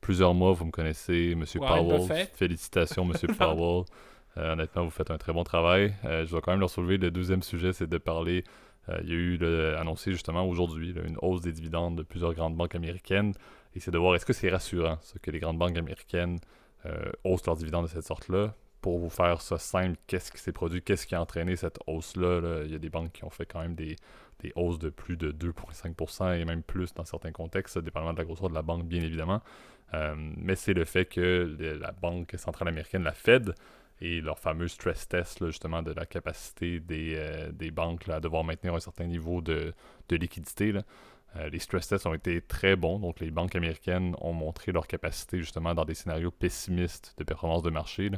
plusieurs mois. Vous me connaissez, M. Powell. Félicitations, M. Powell. Euh, honnêtement, vous faites un très bon travail. Euh, je dois quand même leur soulever le deuxième sujet, c'est de parler. Euh, il y a eu annoncé justement aujourd'hui une hausse des dividendes de plusieurs grandes banques américaines. Et c'est de voir est-ce que c'est rassurant ce que les grandes banques américaines haussent leurs dividendes de cette sorte-là? Pour vous faire ça simple, qu'est-ce qui s'est produit, qu'est-ce qui a entraîné cette hausse-là? Il y a des banques qui ont fait quand même des, des hausses de plus de 2,5% et même plus dans certains contextes, dépendamment de la grosseur de la banque, bien évidemment. mais c'est le fait que la Banque centrale américaine, la Fed, et leur fameux stress test, justement, de la capacité des, euh, des banques à devoir maintenir un certain niveau de, de liquidité. Euh, les stress tests ont été très bons, donc les banques américaines ont montré leur capacité, justement, dans des scénarios pessimistes de performance de marché,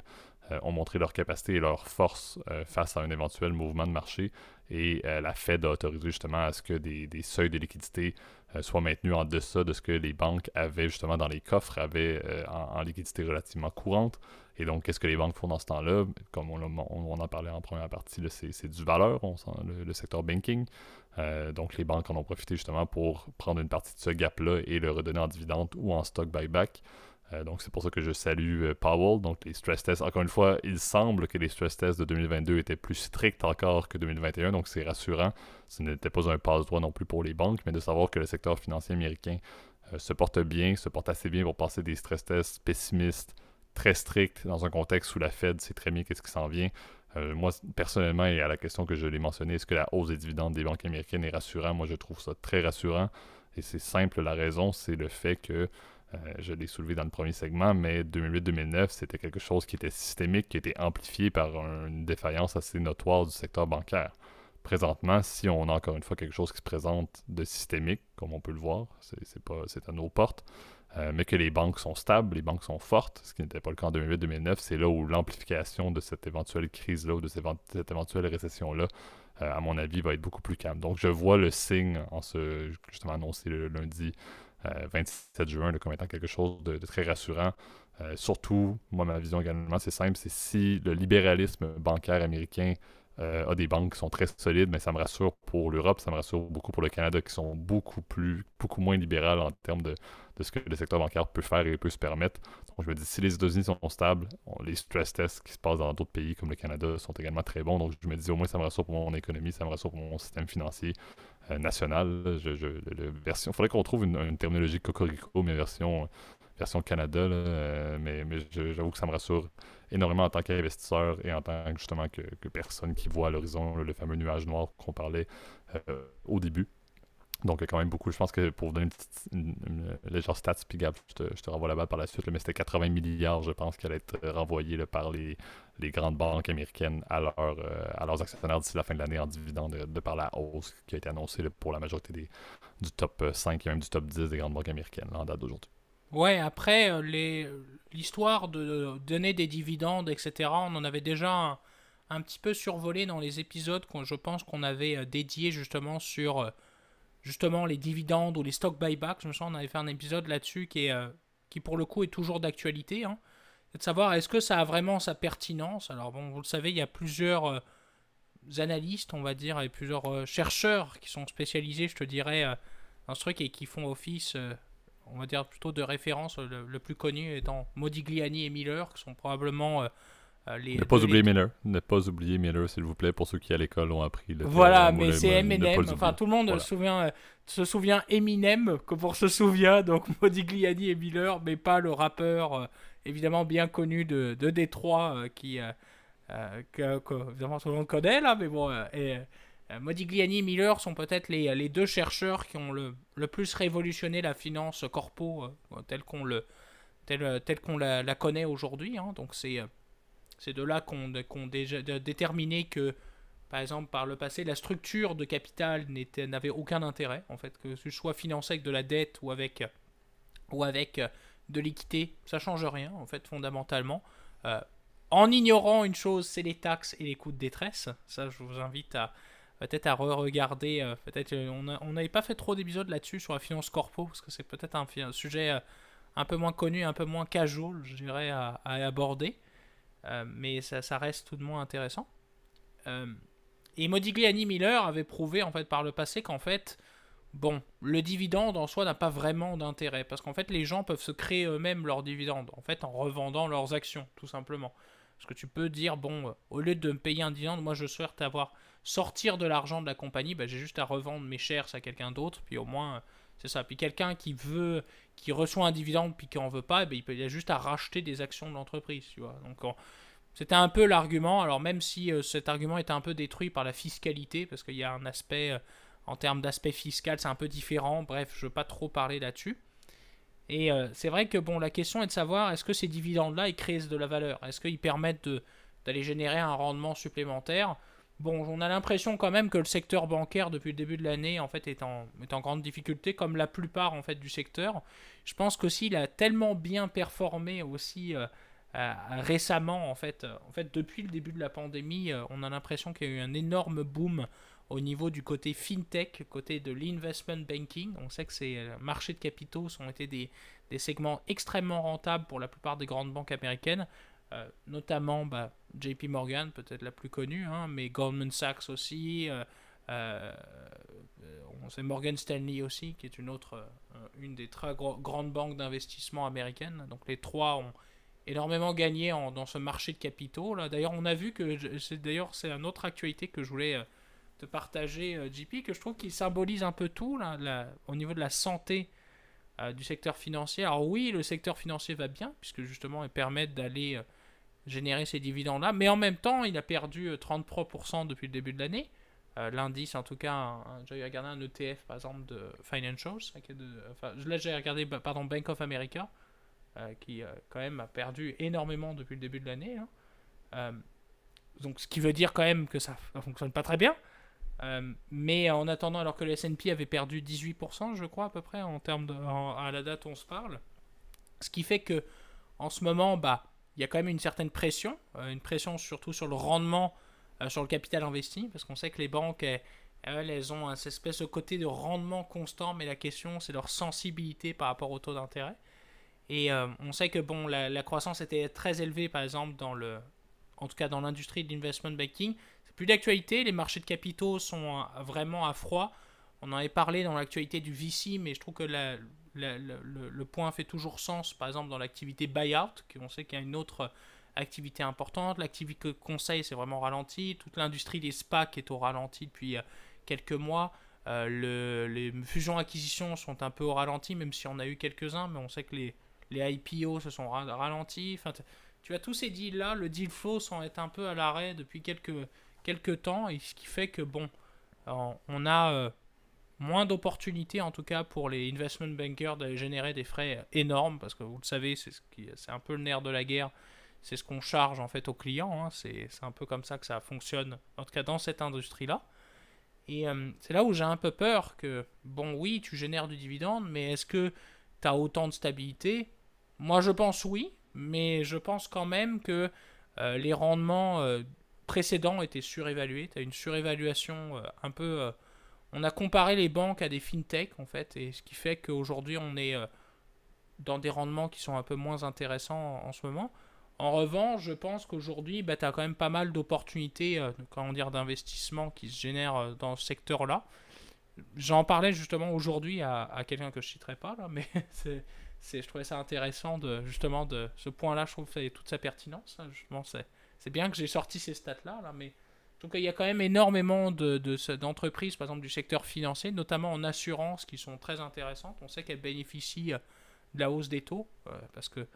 euh, ont montré leur capacité et leur force face à un éventuel mouvement de marché. Et la Fed a autorisé justement à ce que des, des seuils de liquidité soient maintenus en deçà de ce que les banques avaient justement dans les coffres, avaient en, en, liquidité relativement courante. Et donc, qu'est-ce que les banques font dans ce temps-là? Comme on, en parlait en première partie, c'est du valeur, on le, secteur banking. Euh, donc, les banques en ont profité justement pour prendre une partie de ce gap-là et le redonner en dividende ou en stock buyback. Euh, donc, c'est pour ça que je salue euh, Powell. Donc, les stress tests, encore une fois, il semble que les stress tests de 2022 étaient plus stricts encore que 2021. Donc, c'est rassurant. Ce n'était pas un passe-droit non plus pour les banques, mais de savoir que le secteur financier américain se porte bien, se porte assez bien pour passer des stress tests pessimistes très strict dans un contexte où la Fed sait très bien qu'est-ce qui s'en vient. Euh, moi, personnellement, et à la question que je l'ai mentionnée, est-ce que la hausse des dividendes des banques américaines est rassurante? Moi, je trouve ça très rassurant. Et c'est simple, la raison, c'est le fait que, euh, je l'ai soulevé dans le premier segment, mais 2008-2009, c'était quelque chose qui était systémique, qui était amplifié par une défaillance assez notoire du secteur bancaire. Présentement, si on a encore une fois quelque chose qui se présente de systémique, comme on peut le voir, c'est à nos portes, euh, mais que les banques sont stables, les banques sont fortes, ce qui n'était pas le cas en 2008-2009. C'est là où l'amplification de cette éventuelle crise-là ou de cette éventuelle récession-là, euh, à mon avis, va être beaucoup plus calme. Donc, je vois le signe en ce, justement annoncé le lundi 27 euh, juin comme étant quelque chose de, très rassurant. surtout, moi, ma vision également, c'est simple, c'est si le libéralisme bancaire américain a des banques qui sont très solides, mais ça me rassure pour l'Europe, ça me rassure beaucoup pour le Canada, qui sont beaucoup plus, beaucoup moins libérales en termes de ce que le secteur bancaire peut faire et peut se permettre. Donc, je me dis, si les États-Unis sont stables, les stress tests qui se passent dans d'autres pays comme le Canada sont également très bons. Donc, je me dis, au moins, ça me rassure pour mon économie, ça me rassure pour mon système financier euh, national. Je, version, il faudrait qu'on trouve une, terminologie cocorico, mais version, version Canada. Euh, mais, mais j'avoue que ça me rassure énormément en tant qu'investisseur et en tant justement que, personne qui voit à l'horizon le fameux nuage noir qu'on parlait euh, au début. Donc, quand même beaucoup. Je pense que pour vous donner une, petite, légère stats, puis Gab, je te, je te, renvoie la balle par la suite, mais c'était 80 milliards, je pense, qui allait être renvoyé par les, les, grandes banques américaines à, leur, euh, à leurs actionnaires d'ici la fin de l'année en dividende de, par la hausse qui a été annoncée pour la majorité des, du top 5 et même du top 10 des grandes banques américaines en date d'aujourd'hui. Ouais, après, euh, l'histoire de donner des dividendes, etc., on en avait déjà un, petit peu survolé dans les épisodes je pense qu'on avait euh, dédiés justement sur justement les dividendes ou les stock buybacks. Je me souviens, on avait fait un épisode là-dessus euh, qui pour le coup est toujours d'actualité. Hein. C'est de savoir est-ce que ça a vraiment sa pertinence? Alors bon, vous le savez, il y a plusieurs euh, analystes, on va dire, et plusieurs euh, chercheurs qui sont spécialisés, je te dirais, dans ce truc et qui font office, on va dire plutôt de référence. Le, le, plus connu étant Modigliani et Miller, qui sont probabprobablement euh, ne pas oublier Miller. Ne pas oublier Miller, s'il vous plaît, pour ceux qui à l'école ont appris le Voilà, mais c'est Eminem. Enfin, tout le monde se, souvient, euh, se souvient Eminem que pour se souvient, donc Modigliani et Miller, mais pas le rappeur euh, évidemment bien connu de, de Détroit qui. que, évidemment tout le monde connaît là, mais bon. et, Modigliani et Miller sont peut-être les, les, deux chercheurs qui ont le, le plus révolutionné la finance corpo telle qu'on le telle, telle qu'on la, la, connaît aujourd'hui. Hein. donc c'est c'est de là qu'on qu déjà déterminé que, par exemple, par le passé, la structure de capital n'avait aucun intérêt, en fait, que ce soit financé avec de la dette ou avec, ou avec de l'équité, ça change rien, en fait, fondamentalement. Euh, en ignorant une chose, c'est les taxes et les coûts de détresse. Ça, je vous invite à peut-être à re-regarder. Euh, peut-être euh, on n'avait pas fait trop d'épisodes là-dessus sur la finance corpo, parce que c'est peut-être un, sujet un peu moins connu, un peu moins casual, je dirais, à aborder. Euh, mais ça, reste tout de moins intéressant. Euh, et Modigliani Miller avait prouvé en fait par le passé qu'en fait, bon, le dividende en soi n'a pas vraiment d'intérêt parce qu'en fait les gens peuvent se créer eux-mêmes leurs dividendes en fait en revendant leurs actions tout simplement. Parce que tu peux dire bon, euh, au lieu de me payer un dividende, moi je souhaite avoir sortir de l'argent de la compagnie, bah, j'ai juste à revendre mes shares à quelqu'un d'autre, puis au moins c'est ça. Puis quelqu'un qui veut, qui reçoit un dividende puis qui en veut pas, eh ben, il, peut, a juste à racheter des actions de l'entreprise, tu c'était un peu l'argument. Alors même si euh, cet argument était un peu détruit par la fiscalité, parce qu'il y a un aspect, euh, en termes d'aspect fiscal, c'est un peu différent. Bref, je veux pas trop parler là-dessus. Et euh, c'est vrai que bon, la question est de savoir est-ce que ces dividendes-là, ils créent de la valeur? Est-ce qu'ils permettent d'aller générer un rendement supplémentaire? Bon, on a l'impression quand même que le secteur bancaire depuis le début de l'année en fait est en, est en grande difficulté, comme la plupart en fait du secteur. Je pense qu'aussi il a tellement bien performé aussi euh, euh, récemment en fait. En fait, depuis le début de la pandémie, euh, on a l'impression qu'il y a eu un énorme boom au niveau du côté fintech, côté de l'investment banking. On sait que ces marchés de capitaux ont été des, des segments extrêmement rentables pour la plupart des grandes banques américaines. Euh, notamment bah, JP Morgan, peut-être la plus connue, hein, mais Goldman Sachs aussi, euh, euh, on sait Morgan Stanley aussi, qui est une autre, une des très grandes banques d'investissement américaines. Donc les trois ont énormément gagné dans ce marché de capitaux. Là. D'ailleurs, on a vu que, c'est, d'ailleurs, c'est une autre actualité que je voulais te partager, JP, que je trouve qu'il symbolise un peu tout là, au niveau de la santé du secteur financier. Alors oui, le secteur financier va bien, puisque justement, il permet d'aller générer ces dividendes-là. Mais en même temps, il a perdu 33% euh, depuis le début de l'année. Euh, l'indice, en tout cas, j'ai regardé un ETF par exemple de Financials. Enfin, là, j'ai regardé pardon, Bank of America, euh, qui quand même a perdu énormément depuis le début de l'année. Hein. donc, ce qui veut dire quand même que ça ne fonctionne pas très bien. mais en attendant, alors que le S&P avait perdu 18%, je crois à peu près en termes de, à la date où on se parle, ce qui fait que en ce moment, bah, il y a quand même une certaine pression, euh, une pression surtout sur le rendement euh, sur le capital investi, parce qu'on sait que les banques, elles, ont un espèce de côté de rendement constant, mais la question, c'est leur sensibilité par rapport au taux d'intérêt. Et euh, on sait que bon, la, croissance était très élevée, par exemple, dans le, en tout cas dans l'industrie de l'investment banking. C'est plus d'actualité, les marchés de capitaux sont vraiment à froid. On en avait parlé dans l'actualité du VC, mais je trouve que la, le, point fait toujours sens, par exemple dans l'activité buyout, on sait qu'il y a une autre activité importante. L'activité conseil, c'est vraiment ralenti. Toute l'industrie des SPAC est au ralenti depuis euh, quelques mois. Euh, les fusions-acquisitions sont un peu au ralenti, même si on a eu quelques-uns, mais on sait que les, les IPO se sont ralentis. Enfin, tu as tous ces deals-là, le deal flow sont est un peu à l'arrêt depuis quelques, quelques temps, et ce qui fait que, bon, on a euh, moins d'opportunités en tout cas pour les investment bankers de générer des frais énormes parce que vous le savez c'est ce un peu le nerf de la guerre. C'est ce qu'on charge en fait aux clients hein. c'est un peu comme ça que ça fonctionne en tout cas dans cette industrie là et euh, c'est là où j'ai un peu peur que bon oui tu génères du dividende mais est-ce que tu as autant de stabilité? Moi je pense oui mais je pense quand même que euh, les rendements euh, précédents étaient surévalués. Tu as une surévaluation un peu on a comparé les banques à des fintech en fait, et ce qui fait qu'aujourd'hui on est euh, dans des rendements qui sont un peu moins intéressants en, ce moment. En revanche, je pense qu'aujourd'hui, bah, tu as quand même pas mal d'opportunités euh, dire, d'investissement qui se génèrent euh, dans ce secteur-là. J'en parlais justement aujourd'hui à, quelqu'un que je citerai pas, là, mais c'est, je trouvais ça intéressant de justement de ce point-là, je trouve que ça toute sa pertinence. Hein, c'est, c'est bien que j'ai sorti ces stats-là, là, mais donc il y a quand même énormément d'entreprises, par exemple du secteur financier, notamment en assurance, qui sont très intéressantes. On sait qu'elles bénéficient euh, de la hausse des taux, euh, parce qu'elles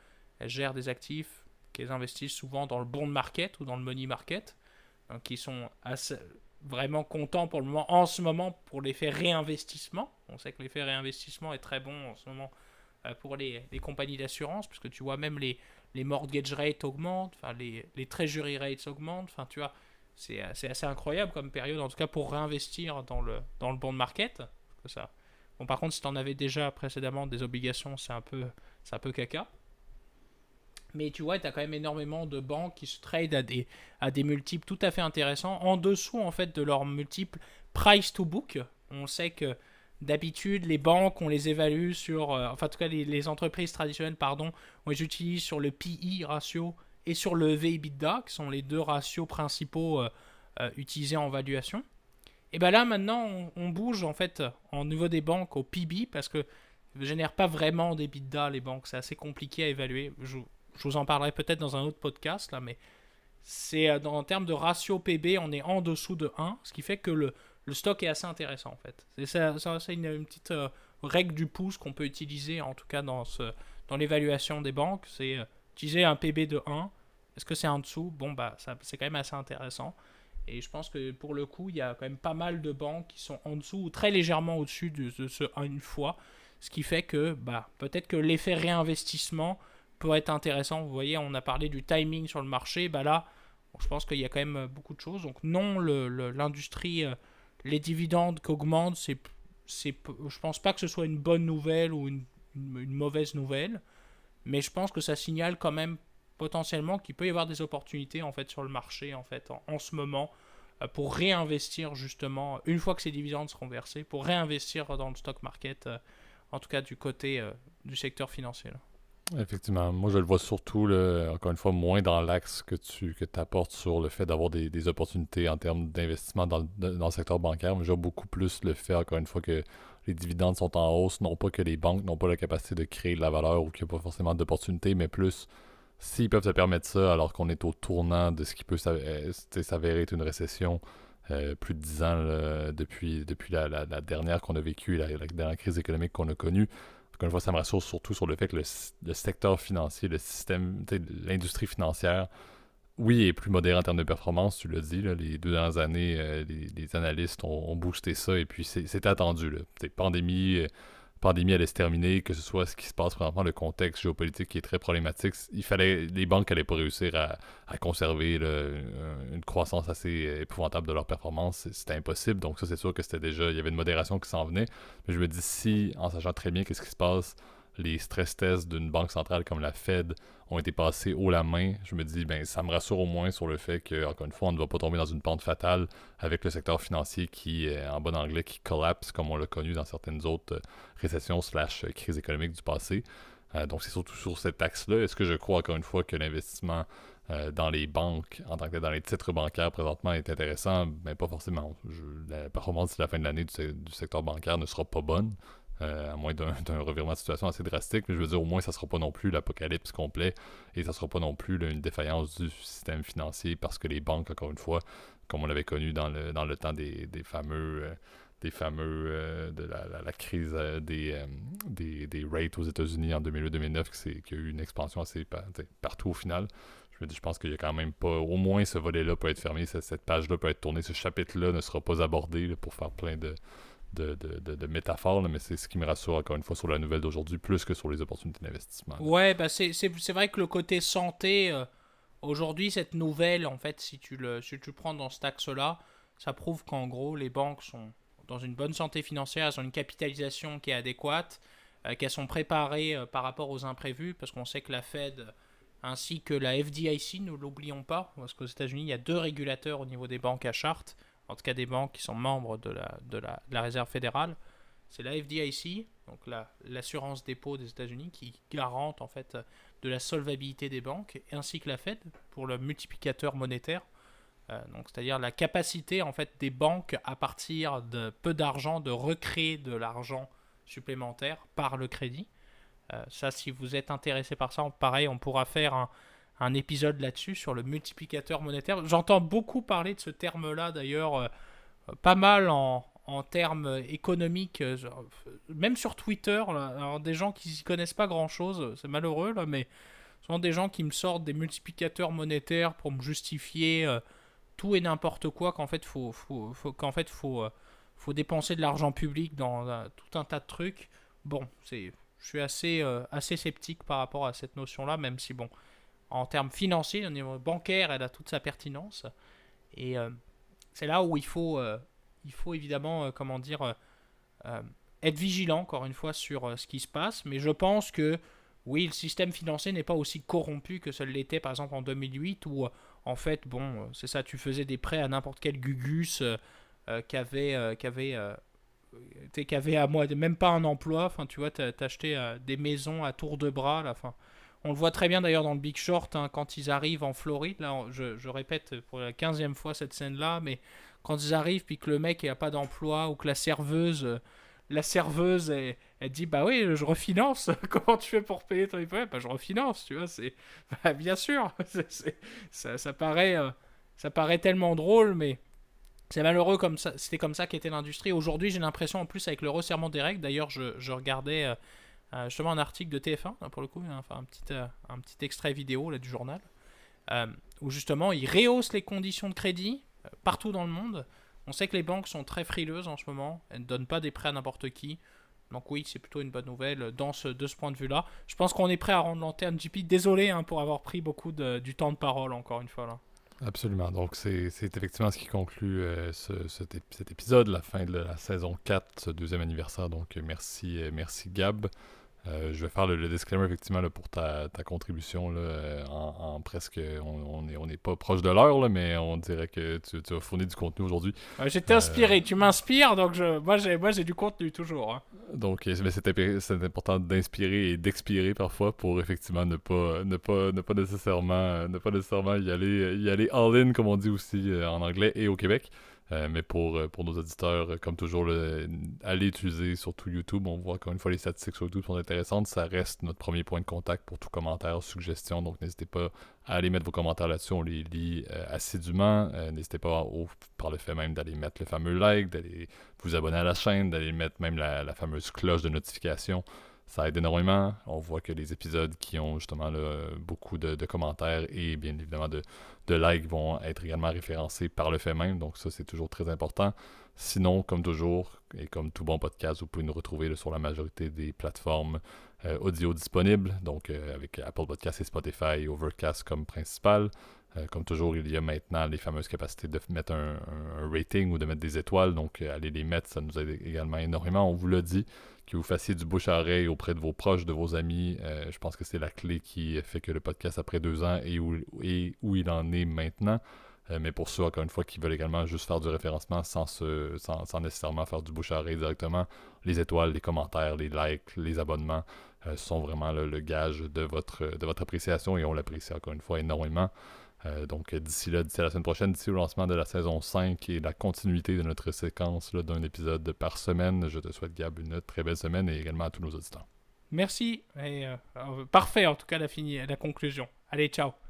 gèrent des actifs qu'elles investissent souvent dans le bond market ou dans le money market, donc qui sont vraiment contents pour le moment, en ce moment pour l'effet réinvestissement. On sait que l'effet réinvestissement est très bon en ce moment euh, pour les, compagnies d'assurance, puisque tu vois même les, les mortgage rates augmentent, les, les treasury rates augmentent, enfin tu vois c'est assez incroyable comme période, en tout cas pour réinvestir dans le, dans le bond market. ça. Bon, par contre, si tu en avais déjà précédemment des obligations, c'est un, peu, un peu caca. Mais tu vois, tu as quand même énormément de banques qui se trade à des, à des multiples tout à fait intéressants, en dessous en fait de leur multiple price to book. On sait que d'habitude, les banques, on les évalue sur. Euh, enfin, en tout cas, les, les, entreprises traditionnelles, pardon, on les utilise sur le PI ratio et sur le V-EBITDA, qui sont les deux ratios principaux euh, euh, utilisés en valuation. Et bien là, maintenant, on, bouge en fait en niveau des banques au PB parce que ne génèrent pas vraiment des EBITDA, les banques. C'est assez compliqué à évaluer. Je, vous en parlerai peut-être dans un autre podcast, là, mais c'est euh, en termes de ratio PB, on est en dessous de 1, ce qui fait que le, le stock est assez intéressant en fait. C'est une, petite règle du pouce qu'on peut utiliser en tout cas dans, dans l'évaluation des banques. C'est utiliser un PB de 1. Est-ce que c'est en dessous? Bon, bah, c'est quand même assez intéressant. Et je pense que pour le coup, il y a quand même pas mal de banques qui sont en dessous ou très légèrement au-dessus de, ce 1 une fois. Ce qui fait que bah, peut-être que l'effet réinvestissement peut être intéressant. Vous voyez, on a parlé du timing sur le marché. Bah là, je pense qu'il y a quand même beaucoup de choses. Donc non, l'industrie, les dividendes qu'augmentent, c'est, je pense pas que ce soit une bonne nouvelle ou une, mauvaise nouvelle, mais je pense que ça signale quand même potentiellement qu'il peut y avoir des opportunités en fait sur le marché en fait en, ce moment euh, pour réinvestir justement une fois que ces dividendes seront versés pour réinvestir dans le stock market euh, en tout cas du côté euh, du secteur financier. Effectivement, moi je le vois surtout, encore une fois, moins dans l'axe que tu que apportes sur le fait d'avoir des, opportunités en termes d'investissement dans, dans, le secteur bancaire, mais je vois beaucoup plus le fait, encore une fois, que les dividendes sont en hausse, non pas que les banques n'ont pas la capacité de créer de la valeur ou qu'il n'y a pas forcément d'opportunités, mais plus s'ils peuvent se permettre ça alors qu'on est au tournant de ce qui peut euh, s'avérer être une récession euh, plus de 10 ans depuis, depuis la, dernière qu'on a vécue, la, la, dernière crise économique qu'on a connue. Encore une fois, ça me rassure surtout sur le fait que le, secteur financier, le système, l'industrie financière, oui, est plus modéré en termes de performance, tu l'as dit. les deux dernières années, euh, les, analystes ont, boosté ça et puis c'est attendu. Là. Pandémie, pandémie allait se terminer, que ce soit ce qui se passe présentement, le contexte géopolitique qui est très problématique, il fallait les banques n'allaient pas réussir à, conserver une croissance assez épouvantable de leur performance. C'était impossible. Donc ça, c'est sûr que c'était déjà, il y avait une modération qui s'en venait. Mais je me dis si, en sachant très bien qu'est-ce qui se passe, les stress tests d'une banque centrale comme la Fed ont été passés haut la main, je me dis, ben, ça me rassure au moins sur le fait que, encore une fois, on ne va pas tomber dans une pente fatale avec le secteur financier qui, en bon anglais, qui collapse, comme on l'a connu dans certaines autres euh, récessions slash crises économiques du passé. Euh, donc, c'est surtout sur cet axe-là. Est-ce que je crois, encore une fois, que l'investissement euh, dans les banques, en tant que dans les titres bancaires présentement, est intéressant? Ben, pas forcément. la performance de la fin de l'année du, secteur bancaire ne sera pas bonne. Euh, à moins d'un revirement de situation assez drastique. Mais je veux dire, au moins, ça ne sera pas non plus l'apocalypse complet et ça ne sera pas non plus une défaillance du système financier parce que les banques, encore une fois, comme on l'avait connu dans le, dans le temps des, fameux. des fameux euh, euh, de la, crise des, des, rates aux États-Unis en 2008-2009, qui a eu une expansion assez partout au final. Je, me dis, je pense qu'il y a quand même pas. Au moins, ce volet-là peut être fermé, cette, page-là peut être tournée, ce chapitre-là ne sera pas abordé pour faire plein de, de, de, métaphore, mais c'est ce qui me rassure encore une fois sur la nouvelle d'aujourd'hui, plus que sur les opportunités d'investissement. Ouais, bah c'est vrai que le côté santé, euh, aujourd'hui, cette nouvelle, en fait, si tu le, si tu prends dans cet axe-là, ça prouve qu'en gros, les banques sont dans une bonne santé financière, elles ont une capitalisation qui est adéquate, euh, qu'elles sont préparées euh, par rapport aux imprévus, parce qu'on sait que la Fed ainsi que la FDIC, ne l'oublions pas, parce qu'aux États-Unis, il y a deux régulateurs au niveau des banques à charte en tout cas des banques qui sont membres de la, de la, la Réserve fédérale, c'est la FDIC, donc l'assurance dépôt des États-Unis, qui garante en fait de la solvabilité des banques, ainsi que la Fed pour le multiplicateur monétaire. Euh, c'est-à-dire la capacité en fait des banques à partir de peu d'argent de recréer de l'argent supplémentaire par le crédit. Euh, ça, si vous êtes intéressé par ça, pareil, on pourra faire un, un épisode là-dessus sur le multiplicateur monétaire. J'entends beaucoup parler de ce terme-là d'ailleurs, euh, pas mal en, termes économiques, euh, même sur Twitter. alors des gens qui s'y connaissent pas grand-chose, c'est malheureux là, mais souvent des gens qui me sortent des multiplicateurs monétaires pour me justifier euh, tout et n'importe quoi qu'en fait faut, faut qu'en fait faut faut dépenser de l'argent public dans tout un tas de trucs. Bon, c'est je suis assez assez sceptique par rapport à cette notion-là, même si bon en termes financiers, au niveau bancaire, elle a toute sa pertinence. Et euh, c'est là où il faut, euh, il faut évidemment, euh, comment dire, être vigilant, encore une fois, sur ce qui se passe. Mais je pense que, oui, le système financier n'est pas aussi corrompu que ce l'était, par exemple, en 2008, où, en fait, bon, c'est ça, tu faisais des prêts à n'importe quel gugus qui avait... qui avait qui avait à moi même pas un emploi, enfin tu vois, t'achetais des maisons à tour de bras, là, enfin, on le voit très bien d'ailleurs dans le Big Short hein, quand ils arrivent en Floride. Là, je, répète pour la quinzième fois cette scène-là, mais quand ils arrivent puis que le mec n'a pas d'emploi ou que la serveuse, la serveuse, elle, dit bah oui, je refinance. Comment tu fais pour payer ton hypothèque Bah je refinance, tu vois. C'est bah, bien sûr. ça, paraît, euh, ça paraît tellement drôle, mais c'est malheureux comme ça. C'était comme ça qu'était l'industrie. Aujourd'hui, j'ai l'impression en plus avec le resserrement des règles. D'ailleurs, je, regardais. Euh, euh, justement un article de TF1, hein, pour le coup, hein, un petit, euh, un petit extrait vidéo là, du journal, euh, où justement ils rehaussent les conditions de crédit partout dans le monde. On sait que les banques sont très frileuses en ce moment, elles ne donnent pas des prêts à n'importe qui. Donc oui, c'est plutôt une bonne nouvelle dans ce, de ce point de vue-là. Je pense qu'on est prêt à rendre l'antenne JP. Désolé hein, pour avoir pris beaucoup de, du temps de parole encore une fois là. Absolument. Donc, c'est effectivement ce qui conclut ce, cet, épisode, la fin de la saison 4, ce deuxième anniversaire. Donc, merci, merci Gab. Euh, je vais faire le, disclaimer effectivement là, pour ta, contribution là, euh, en, presque. On n'est on est pas proche de l'heure, mais on dirait que tu, tu as fourni du contenu aujourd'hui. J'étais inspiré, tu m'inspires, donc je, moi j'ai du contenu toujours. Hein. Donc c'est important d'inspirer et d'expirer parfois pour effectivement ne pas ne pas ne pas nécessairement ne pas nécessairement y aller y aller all in comme on dit aussi en anglais et au Québec. Euh, mais pour, euh, pour nos auditeurs, euh, comme toujours, allez utiliser surtout YouTube. On voit encore une fois les statistiques sur YouTube sont intéressantes. Ça reste notre premier point de contact pour tout commentaire, suggestion. Donc n'hésitez pas à aller mettre vos commentaires là-dessus. On les lit assidûment. n'hésitez pas, par le fait même, d'aller mettre le fameux like, d'aller vous abonner à la chaîne, d'aller mettre même la fameuse cloche de notification ça aide énormément. On voit que les épisodes qui ont justement beaucoup de, commentaires et bien évidemment de, likes vont être également référencés par le fait même. Donc ça, c'est toujours très important. Sinon, comme toujours, et comme tout bon podcast, vous pouvez nous retrouver sur la majorité des plateformes euh, audio disponibles, donc euh, avec Apple Podcasts et Spotify Overcast comme principal. Euh, comme toujours, il y a maintenant les fameuses capacités de mettre un, rating ou de mettre des étoiles. Donc, allez les mettre, ça nous aide également énormément. On vous l'a dit, que vous fassiez du bouche à oreille auprès de vos proches, de vos amis. Euh, je pense que c'est la clé qui fait que le podcast, après deux ans, est où, il en est maintenant. Euh, mais pour ceux, encore une fois, qui veulent également juste faire du référencement sans, nécessairement faire du bouche à oreille directement, les étoiles, les commentaires, les likes, les abonnements euh, sont vraiment le gage de votre appréciation et on l'apprécie encore une fois énormément. Euh, donc d'ici là, d'ici la semaine prochaine, d'ici au lancement de la saison 5 et la continuité de notre séquence d'un épisode par semaine, je te souhaite Gab une très belle semaine et également à tous nos auditeurs. Merci, et, euh, parfait en tout cas la, la conclusion. Allez, ciao